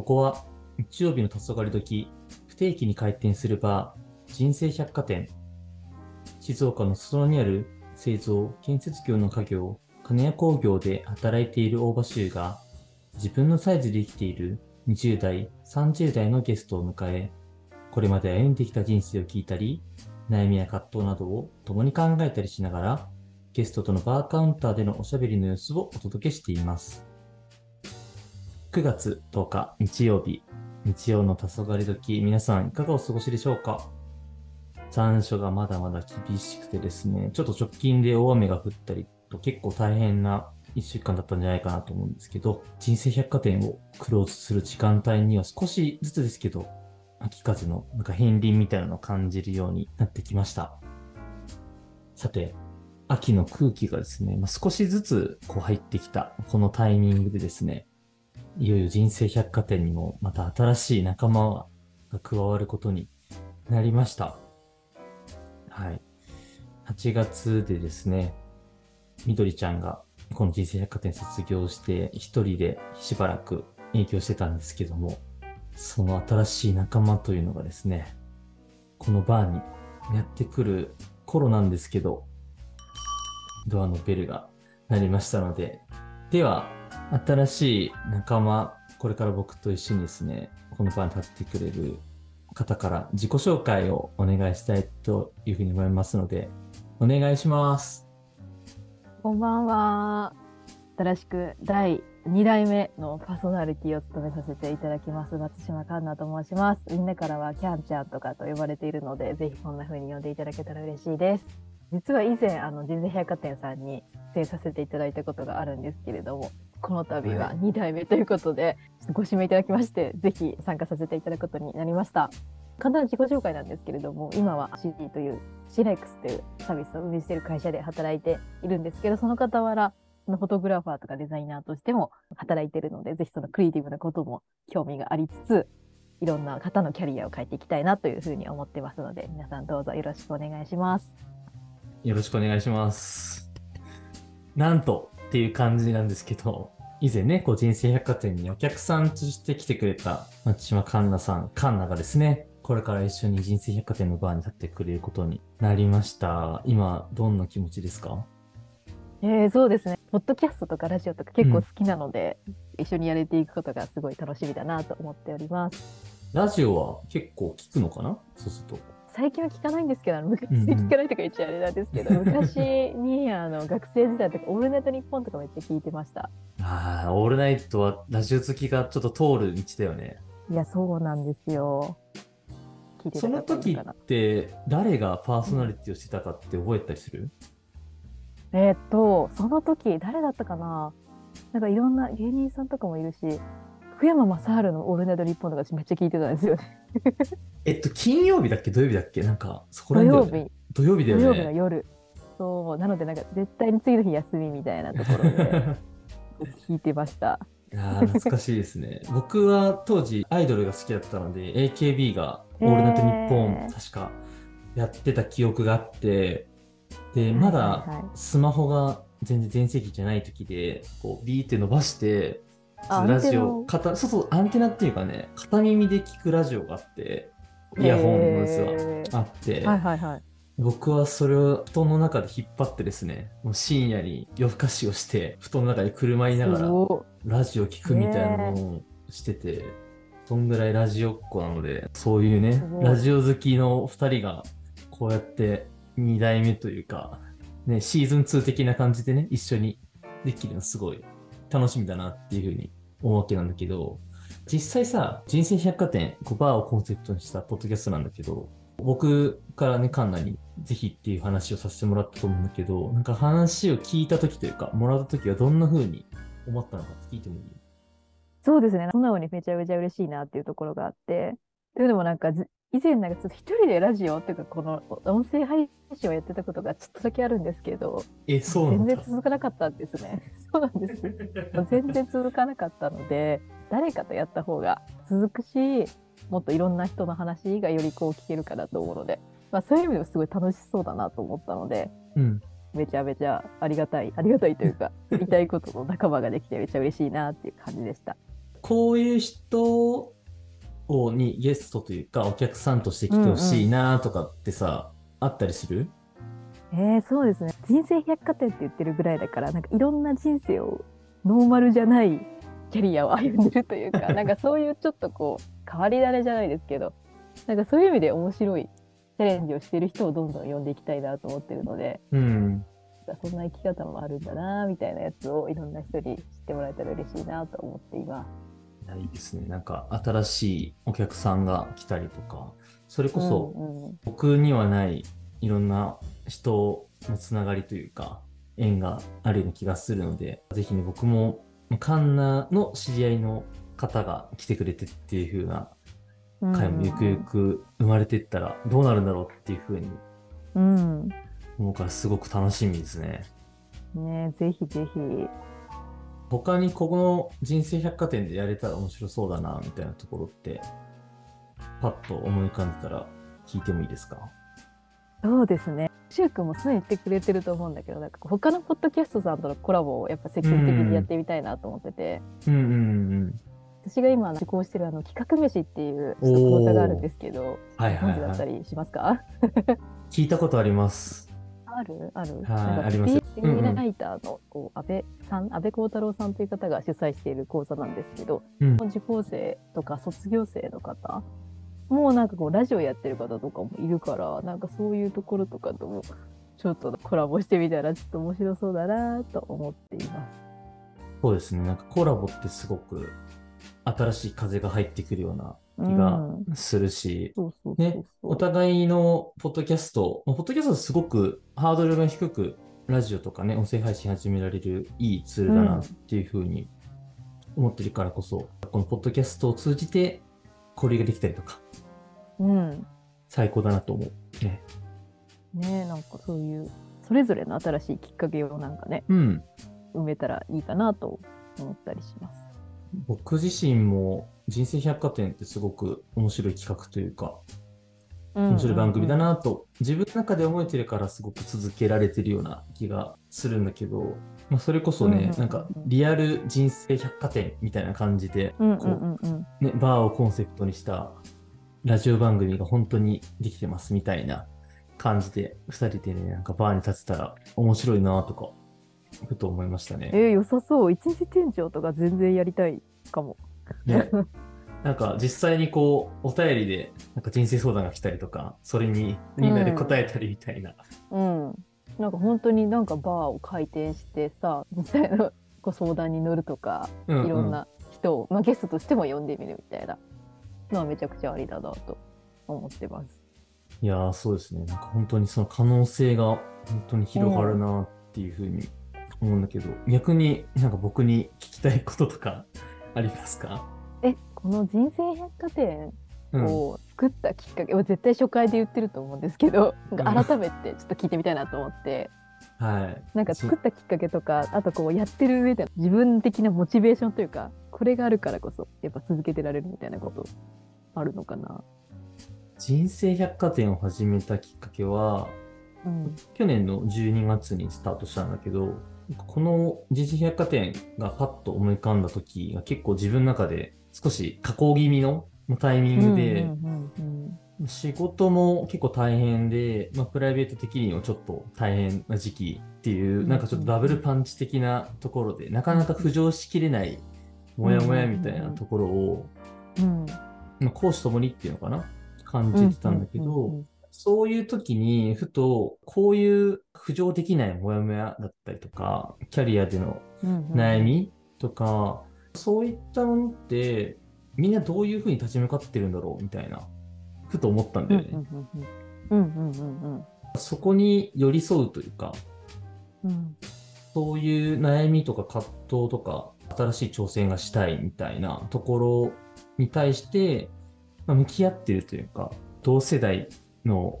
ここは日曜日の黄昏時、不定期に開店するバー、人生百貨店。静岡の裾野にある製造、建設業の家業、金谷工業で働いている大場修が、自分のサイズで生きている20代、30代のゲストを迎え、これまで歩んできた人生を聞いたり、悩みや葛藤などを共に考えたりしながら、ゲストとのバーカウンターでのおしゃべりの様子をお届けしています。9月10日日曜日、日曜の黄昏時、皆さんいかがお過ごしでしょうか？残暑がまだまだ厳しくてですね、ちょっと直近で大雨が降ったりと結構大変な1週間だったんじゃないかなと思うんですけど、人生百貨店をクローズする時間帯には少しずつですけど、秋風のなんか片鱗みたいなのを感じるようになってきました。さて、秋の空気がですね、まあ、少しずつこう入ってきたこのタイミングでですね、いよいよ人生百貨店にもまた新しい仲間が加わることになりました。はい。8月でですね、みどりちゃんがこの人生百貨店卒業して一人でしばらく影響してたんですけども、その新しい仲間というのがですね、このバーにやってくる頃なんですけど、ドアのベルが鳴りましたので、では、新しい仲間、これから僕と一緒にですね、この場に立ってくれる方から自己紹介をお願いしたいというふうに思いますので、お願いします。こんばんは。新しく第2代目のパーソナリティを務めさせていただきます松島環奈と申します。みんなからはキャンちゃんとかと呼ばれているので、ぜひこんな風に呼んでいただけたら嬉しいです。実は以前、あの、人生百貨店さんに出演させていただいたことがあるんですけれども、この度は2代目ということで、ご指名いただきまして、ぜひ参加させていただくことになりました。簡単な自己紹介なんですけれども、今は CD というシレックスというサービスを運営している会社で働いているんですけど、その傍ら、のフォトグラファーとかデザイナーとしても働いてるので、ぜひそのクリエイティブなことも興味がありつつ、いろんな方のキャリアを変えていきたいなというふうに思ってますので、皆さんどうぞよろしくお願いします。よろしくお願いします。なんとっていう感じなんですけど、以前ね、こう人生百貨店にお客さんとして来てくれた松島環奈さん、環奈がですね、これから一緒に人生百貨店のバーに立ってくれることになりました。今、どんな気持ちですか？えー、そうですね。ポッドキャストとかラジオとか結構好きなので、うん、一緒にやれていくことがすごい楽しみだなと思っております。ラジオは結構聞くのかな？そうすると。最近は聞かないんですけど、昔聞かないとか言っちゃあれなんですけど、うん、昔にあの学生時代とか、オールナイトニッポンとかめっちゃ聞いてました。ああ、オールナイトはラジオ好きがちょっと通る道だよね。いや、そうなんですよ。その時って誰がパーソナリティをしてたかって覚えたりする、えー、っと、その時、誰だったかな？なんかいろんな芸人さんとかもいるし、福山雅治のオールナイト日本とかめっちゃ聞いてたんですよね。えっと、金曜日だっけ？土曜日だっけ？なんか、そこら辺、ね、土曜日だよね。土曜日の夜。そう、なのでなんか絶対に次の日休みみたいなところで 聞いてました。いや懐かしいですね。僕は当時アイドルが好きだったので、AKB がオールナイトニッポン、確かやってた記憶があって、で、まだスマホが全然全盛期じゃない時で、こうビーって伸ばして、ラジオ、そうそう、アンテナっていうかね、片耳で聞くラジオがあって、イヤホンのやつがあって、はいはいはい、僕はそれを布団の中で引っ張ってですね、もう深夜に夜更かしをして、布団の中で車いながらラジオ聞くみたいなのをしてて、そんぐらいラジオっ子なので、そういうね、ラジオ好きの2人がこうやって2代目というか、ね、シーズン2的な感じでね、一緒にできるのすごい楽しみだなっていうふうに思うわけなんだけど、実際さ、人生百貨店、こうバーをコンセプトにしたポッドキャストなんだけど、僕からね、カンナにぜひっていう話をさせてもらったと思うんだけど、なんか話を聞いた時というか、もらった時はどんな風に思ったのか聞いてもいい？そうですね。素直にめちゃめちゃ嬉しいなっていうところがあって、というのもなんか以前なんかちょっと一人でラジオっていうかこの音声配信をやってたことがちょっとだけあるんですけど、え、そう全然続かなかったんですね。そうなんです。全然続かなかったので、誰かとやった方が続くし、もっといろんな人の話がよりこう聞けるかなと思うので、まあそういう意味でもすごい楽しそうだなと思ったので、うん、めちゃめちゃありがたい、ありがたいというか、言いたいことの仲間ができてめっちゃ嬉しいなっていう感じでした。こういう人をにゲストというかお客さんとして来てほしいなとかってさ、あったりする？えー、そうですね。人生百貨店って言ってるぐらいだから、なんかいろんな人生をノーマルじゃないキャリアを歩んでるというか、なんかそういうちょっとこう、変わり種じゃないですけど、なんかそういう意味で面白いチャレンジをしてる人をどんどん呼んでいきたいなと思ってるので、うん。そんな生き方もあるんだなみたいなやつをいろんな人に知ってもらえたら嬉しいなと思っています。いやいいですね。なんか新しいお客さんが来たりとか、それこそ僕にはないいろんな人のつながりというか、縁があるような気がするので、ぜひね、僕もカンナの知り合いの方が来てくれてっていう風なうん回もゆくゆく生まれていったらどうなるんだろうっていう風にうん。思うからすごく楽しみですね。ねぜひぜひ。他にここの人生百貨店でやれたら面白そうだなみたいなところってパッと思い浮かんでたら聞いてもいいですか？そうですね。シュウ君もすでに言ってくれてると思うんだけど、なんか他のポッドキャストさんとのコラボをやっぱ積極的にやってみたいなと思ってて、うんうんうん。私が今受講してるあの企画飯っていう講座があるんですけど、はいはい本日だったはい。りしますか？聞いたことあります。ある？ある、ありますよフリーライターのこう安倍さん、安倍幸太郎さんという方が主催している講座なんですけど、うん。受講生とか卒業生の方もうなんかこうラジオやってる方とかもいるからなんかそういうところとかともちょっとコラボしてみたらちょっと面白そうだなと思っています。そうですね。なんかコラボってすごく新しい風が入ってくるような気がうんするし、ねお互いのポッドキャスト、まあポッドキャストすごくハードルが低く、ラジオとかね、音声配信始められるいいツールだなっていうふうに思ってるからこそ、このポッドキャストを通じて交流ができたりとか、うん最高だなと思う。ね。ねなんかそういうそれぞれの新しいきっかけをなんかねうん。埋めたらいいかなと思ったりします。僕自身も人生百貨店ってすごく面白い企画というか、面白い番組だなと、自分の中で思えてるからすごく続けられてるような気がするんだけど、まあ、それこそうんうんうんう、ん。ねなんかリアル人生百貨店みたいな感じで、うんうん。こうね、バーをコンセプトにしたラジオ番組が本当にできてますみたいな感じで、二人でね、なんかバーに立てたら面白いなとか、ふと思いましたね。えー、良さそう一日店長とか全然やりたいかも。ねなんか実際にこう、お便りでなんか人生相談が来たりとか、それにみんなで答えたりみたいな。うん、なんか本当になんかバーを開店してさ実際のご相談に乗るとか、うんうんいろんな人を、まあ、ゲストとしても呼んでみるみたいなのはめちゃくちゃありだなと思ってます。いやー、そうですね。なんか本当にその可能性が本当に広がるなっていうふうに思うんだけど、逆になんか僕に聞きたいこととか ありますか？えこの人生百貨店うん。を作ったきっかけ、は絶対初回で言ってると思うんですけど改めてちょっと聞いてみたいなと思って。はい。なんか作ったきっかけとかあとこうやってる上での自分的なモチベーションというかこれがあるからこそやっぱ続けてられるみたいなことあるのかな？人生百貨店を始めたきっかけは、うん去年の12月にスタートしたんだけど、この人生百貨店がパッと思い浮かんだ時が結構自分の中で少し加工気味のタイミングで、仕事も結構大変で、まあ、プライベート的にもちょっと大変な時期っていう、うんなんかちょっとダブルパンチ的なところで、なかなか浮上しきれないモヤモヤみたいなところを、うん。まあ、講師ともにっていうのかな感じてたんだけど、そういう時に、ふと、こういう浮上できないモヤモヤだったりとか、キャリアでのうんうん悩みとか、そういったものって、みんなどういうふうに立ち向かってるんだろうみたいな、ふと思ったんだよね。うんうんうんうんうんそこに寄り添うというか、うんそういう悩みとか葛藤とか、新しい挑戦がしたいみたいなところに対して、まあ向き合ってるというか、同世代の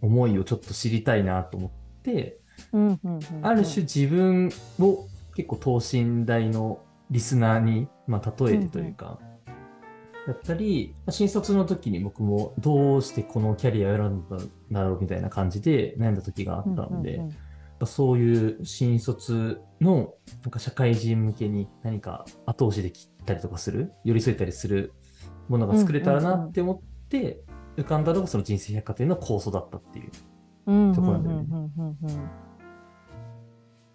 思いをちょっと知りたいなと思って、うんうんうんある種自分を結構等身大のリスナーに、まあ、例えてというか、だったり、まあ新卒の時に僕もどうしてこのキャリアを選んだんだろうみたいな感じで悩んだ時があったので、うんうんそういう新卒のなんか社会人向けに何か後押しできたりとかする、寄り添えたりするものが作れたらなって思って、浮かんだのがその人生百貨店の構想だったっていう。うんところなん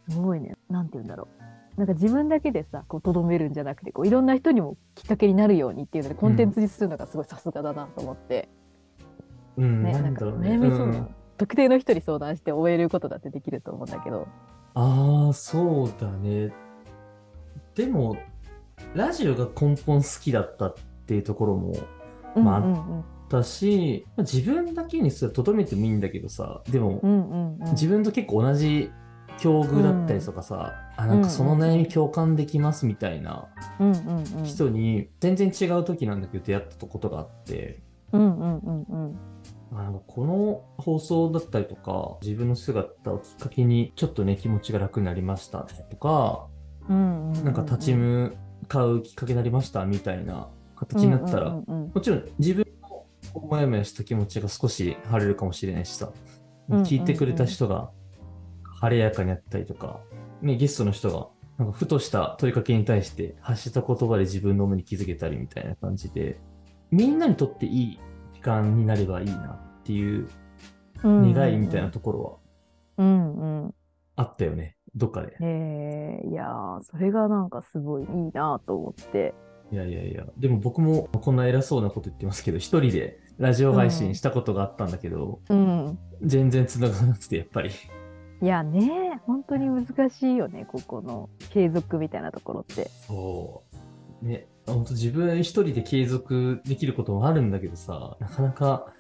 すごいね。なんて言うんだろう。なんか自分だけでさ、こう、とどめるんじゃなくて、こう、いろんな人にもきっかけになるようにっていうので、コンテンツにするのがすごいさすがだなと思って。うん、ね、ななんんか。悩みそうな、うん特定の人に相談して終えることだってできると思うんだけど。ああ、そうだね。でも、ラジオが根本好きだったっていうところもまあうんうんだし、まあ自分だけにそれとどめてもいいんだけどさ、でも、うんうんうん。自分と結構同じ境遇だったりとかさ、あ、なんかその悩み共感できますみたいなうんうんうん人に全然違う時なんだけど出会ったことがあって、うんうんうんうん。あのこの放送だったりとか、自分の姿をきっかけにちょっとね、気持ちが楽になりましたとか、うんうんなんか立ち向かうきっかけになりましたみたいな形になったら、うんうんうん。もちろん自分のもやもやした気持ちが少し晴れるかもしれないしさ、聞いてくれた人が晴れやかになったりとか、ね、ゲストの人がなんかふとした問いかけに対して発した言葉で自分の思いに気づけたりみたいな感じで、みんなにとっていい時間になればいいなっていううん願いみたいなところはうんうん。あったよね、どっかで。え。ー、いやーそれがなんかすごいいいなと思っていやいやいや、でも僕もこんな偉そうなこと言ってますけど、一人でラジオ配信したことがあったんだけど、うん全然繋がらなくて、やっぱり。いやね本当に難しいよねここの継続みたいなところってそう。ね、本当自分一人で継続できることもあるんだけどさ、なかなか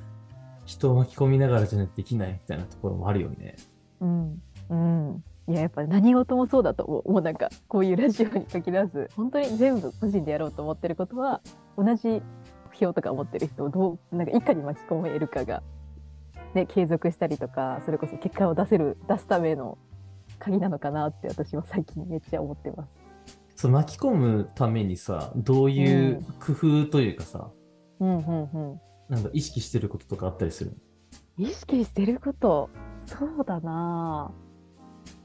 人を巻き込みながらじゃないとできないみたいなところもあるよね。うんうんいややっぱ何事もそうだと思う。もうなんかこういうラジオに限らず本当に全部個人でやろうと思ってることは同じ目標とか思ってる人をどうなんかいかに巻き込めるかが、ね、継続したりとかそれこそ結果を出せる出すための鍵なのかなって私は最近めっちゃ思ってます。その巻き込むためにさ、どういう工夫というかさ、うん。うんうんなんか意識してることとかあったりする意識してること？そうだなぁ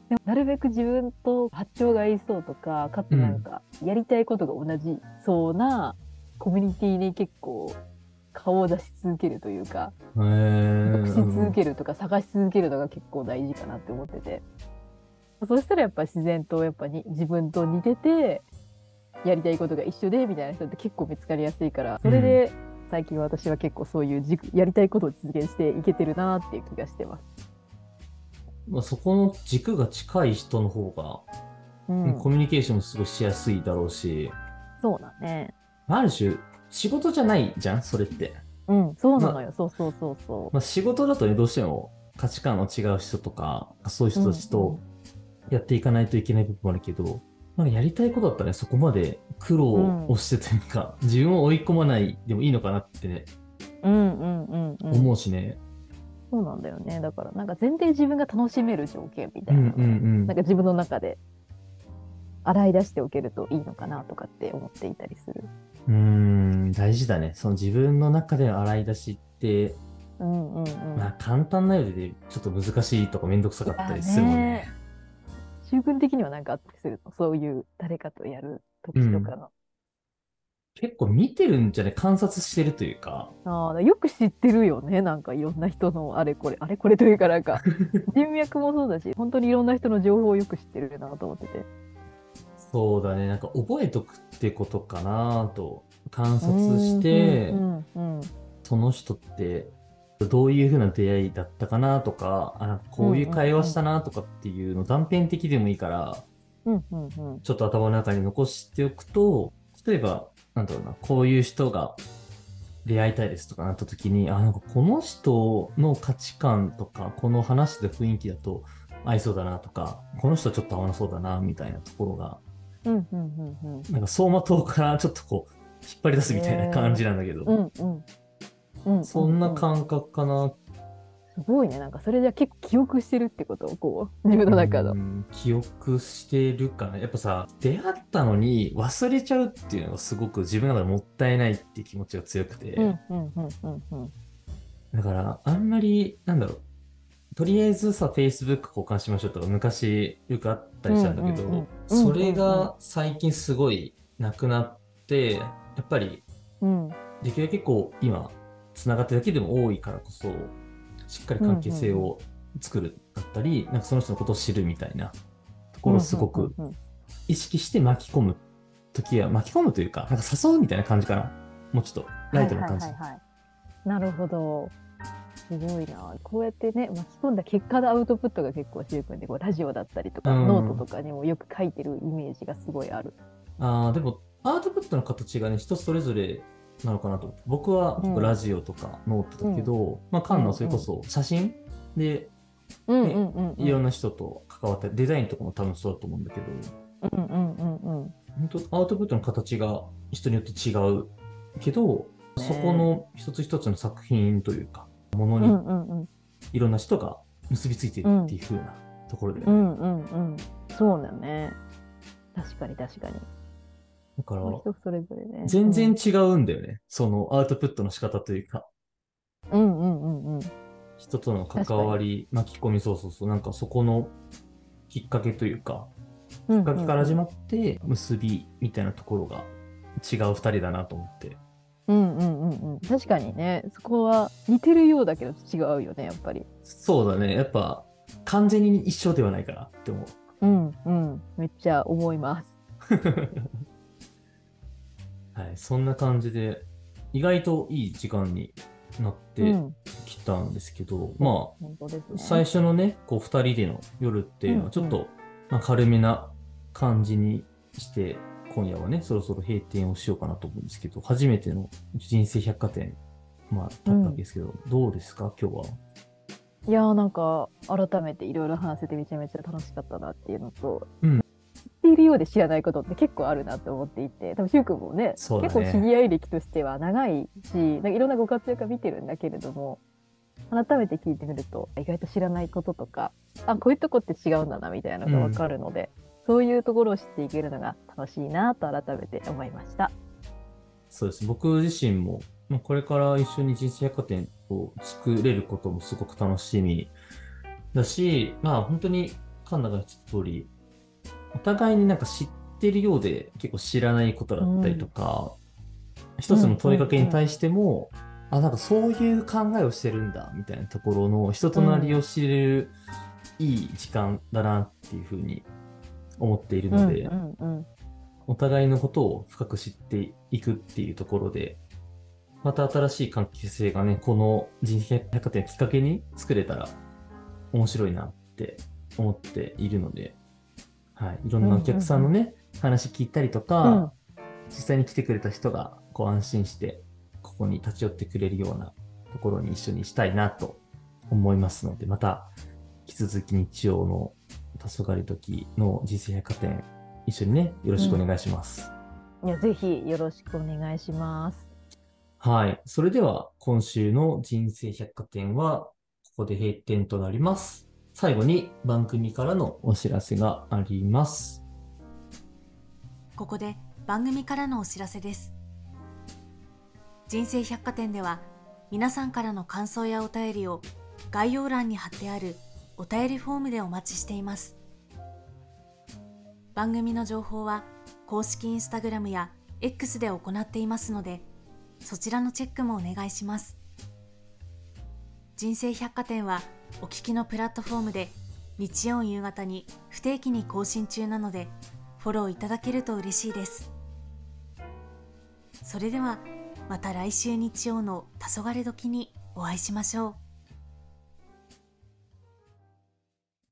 でもなるべく自分と波長が合いそうとかかつなんかやりたいことが同じそうなコミュニティに結構顔を出し続けるというかへー。し続けるとか探し続けるのが結構大事かなって思ってて。そしたらやっぱ自然とやっぱに自分と似ててやりたいことが一緒でみたいな人って結構見つかりやすいからそれで最近私は結構そういう軸やりたいことを実現していけてるなっていう気がしてます。まあ、そこの軸が近い人の方が、うんコミュニケーションもすごいしやすいだろうし、そうだね。ある種、仕事じゃないじゃん、それって。うん、そうなのよ。そうそうそうそまあ、仕事だとね、どうしても価値観の違う人とか、そういうう。人たちとやっていかないといけない部分もあるけど、なんかやりたいことだったらね、そこまで苦労をしてというか、自分を追い込まないでもいいのかなってね、うんうんうんうん。思うしね。そうなんだよね。だからなんか全然自分が楽しめる条件みたうんいなうんうんなんか自分の中で洗い出しておけるといいのかなとかって思っていたりする。うーん、大事だね。その自分の中での洗い出しって、うんうんうん。まあ簡単なようでちょっと難しいとかめんどくさかったりするもんね。習慣的にはなんかあったりするの？そういう誰かとやる時とかの。結構見てるんじゃね観察してるというか、ああ、よく知ってるよね。なんかいろんな人のあれこれ、あれこれというかなんか、人脈もそうだし、本当にいろんな人の情報をよく知ってるなと思ってて。そうだね、なんか覚えとくってことかなと観察して、うんうんその人ってどういう風な出会いだったかなとか、あなんかこういう会話したなとかっていうの断片的でもいいから、うんうんうん。ちょっと頭の中に残しておくと、例えば、なんだろうな、こういう人が出会いたいですとかなった時に、あ、なんかこの人の価値観とか、この話してる雰囲気だと合いそうだなとか、この人ちょっと合わなそうだな、みたいなところが、うんうんうんうん。なんか走馬灯からちょっとこう、引っ張り出すみたいな感じなんだけど、うんうん。うんそんなう感覚かな。すごいね。なんかそれじゃ結構記憶してるってこと？こう、自分の中の。う。ん記憶してるかな。やっぱさ、出会ったのに忘れちゃうっていうのがすごく自分の中でもったいないって気持ちが強くて、だからあんまり、なんだろう、とりあえずさ、Facebook 交換しましょうとか昔よくあったりしたんだけど、それが最近すごいなくなって、やっぱりうん。できるだけこう今つながってるだけでも多いからこそしっかり関係性を作るだったり、なんかその人のことを知るみたいなところをすごくうんうん意識して巻き込む時は巻き込むというかなんか誘うみたいな感じかなもうちょっとライトな感じ、はいはいはいはいなるほど。すごいな。こうやってね、巻き込んだ結果のアウトプットが結構、しゅうくんで、こうラジオだったりとか、うんノートとかにもよく書いてるイメージがすごいある。あーでもアウトプットの形がね人それぞれなのかなと僕はラジオとかノートだけど、まあカンナはそれこそ写真？でうんうんうん、うん。いろんな人と関わってデザインとかも多分そうだと思うんだけどうんうんうんうん。本当アウトプットの形が人によって違うけど、そこの一つ一つの作品というかものにうんうんうん。いろんな人が結びついてるっていう風なところで、うんうんうん。そうだよね。確かに確かに。だから人それぞれね。全然違うんだよね、そのアウトプットの仕方というかうんうんうんうん。人との関わり巻き込みそうそうそうなんかそこのきっかけというかうん。きっかけから始まって結びみたいなところが違う二人だなと思ってうんうんうんうん。確かにね、そこは似てるようだけど違うよね、やっぱり。そうだねやっぱ完全に一緒ではないかなって思ううんうん。めっちゃ思います。はい、そんな感じで、意外といい時間になっうてん。きたんですけど、ま本当ですあ、ね。最初のね、こう、二人での夜っていうのは、ちょっと、うんまあ、軽めな感じにして、今夜はね、そろそろ閉店をしようかなと思うんですけど、初めての人生百貨店、まあ、立ったわけですけど、どうですか、今日は。いやーなんか改めていろいろ話せてめちゃめちゃ楽しかったなっていうのと、うんいるようで知らないことって結構あるなって思っていて多分しゅうくんもねね結構知り合い歴としては長いしなんかいろんなご活躍が見てるんだけれども改めて聞いてみると意外と知らないこととかあこういうとこって違うんだなみたいなのが分かるので、そういうところを知っていけるのが楽しいなと改めて思いました。そうです。僕自身も、まあ、これから一緒に人生百貨店を作れることもすごく楽しみだし、まあ本当にカンナが言った通り、お互いになんか知ってるようで結構知らないことだったりとか、一つの問いかけに対しても、あ、なんかそういう考えをしてるんだみたいなところの人となりを知れるいい時間だなっていうふうに思っているので、うんうんうん。お互いのことを深く知っていくっていうところで、また新しい関係性がね、この人生百貨店をきっかけに作れたら面白いなって思っているので、はい。いろんなお客さんのね、話聞いたりとか、うん実際に来てくれた人がこう安心して、ここに立ち寄ってくれるようなところに一緒にしたいなと思いますので、また引き続き日曜の黄昏時の人生百貨店、一緒にね、よろしくお願いします。いやぜひよろしくお願いします。はい。それでは、今週の人生百貨店は、ここで閉店となります。最後に番組からのお知らせがあります。ここで番組からのお知らせです。人生百貨店では皆さんからの感想やお便りを概要欄に貼ってあるお便りフォームでお待ちしています。番組の情報は公式インスタグラムや X で行っていますので、そちらのチェックもお願いします。人生百貨店はお聞きのプラットフォームで日曜夕方に不定期に更新中なので、フォローいただけると嬉しいです。それではまた来週日曜の黄昏時にお会いしましょう。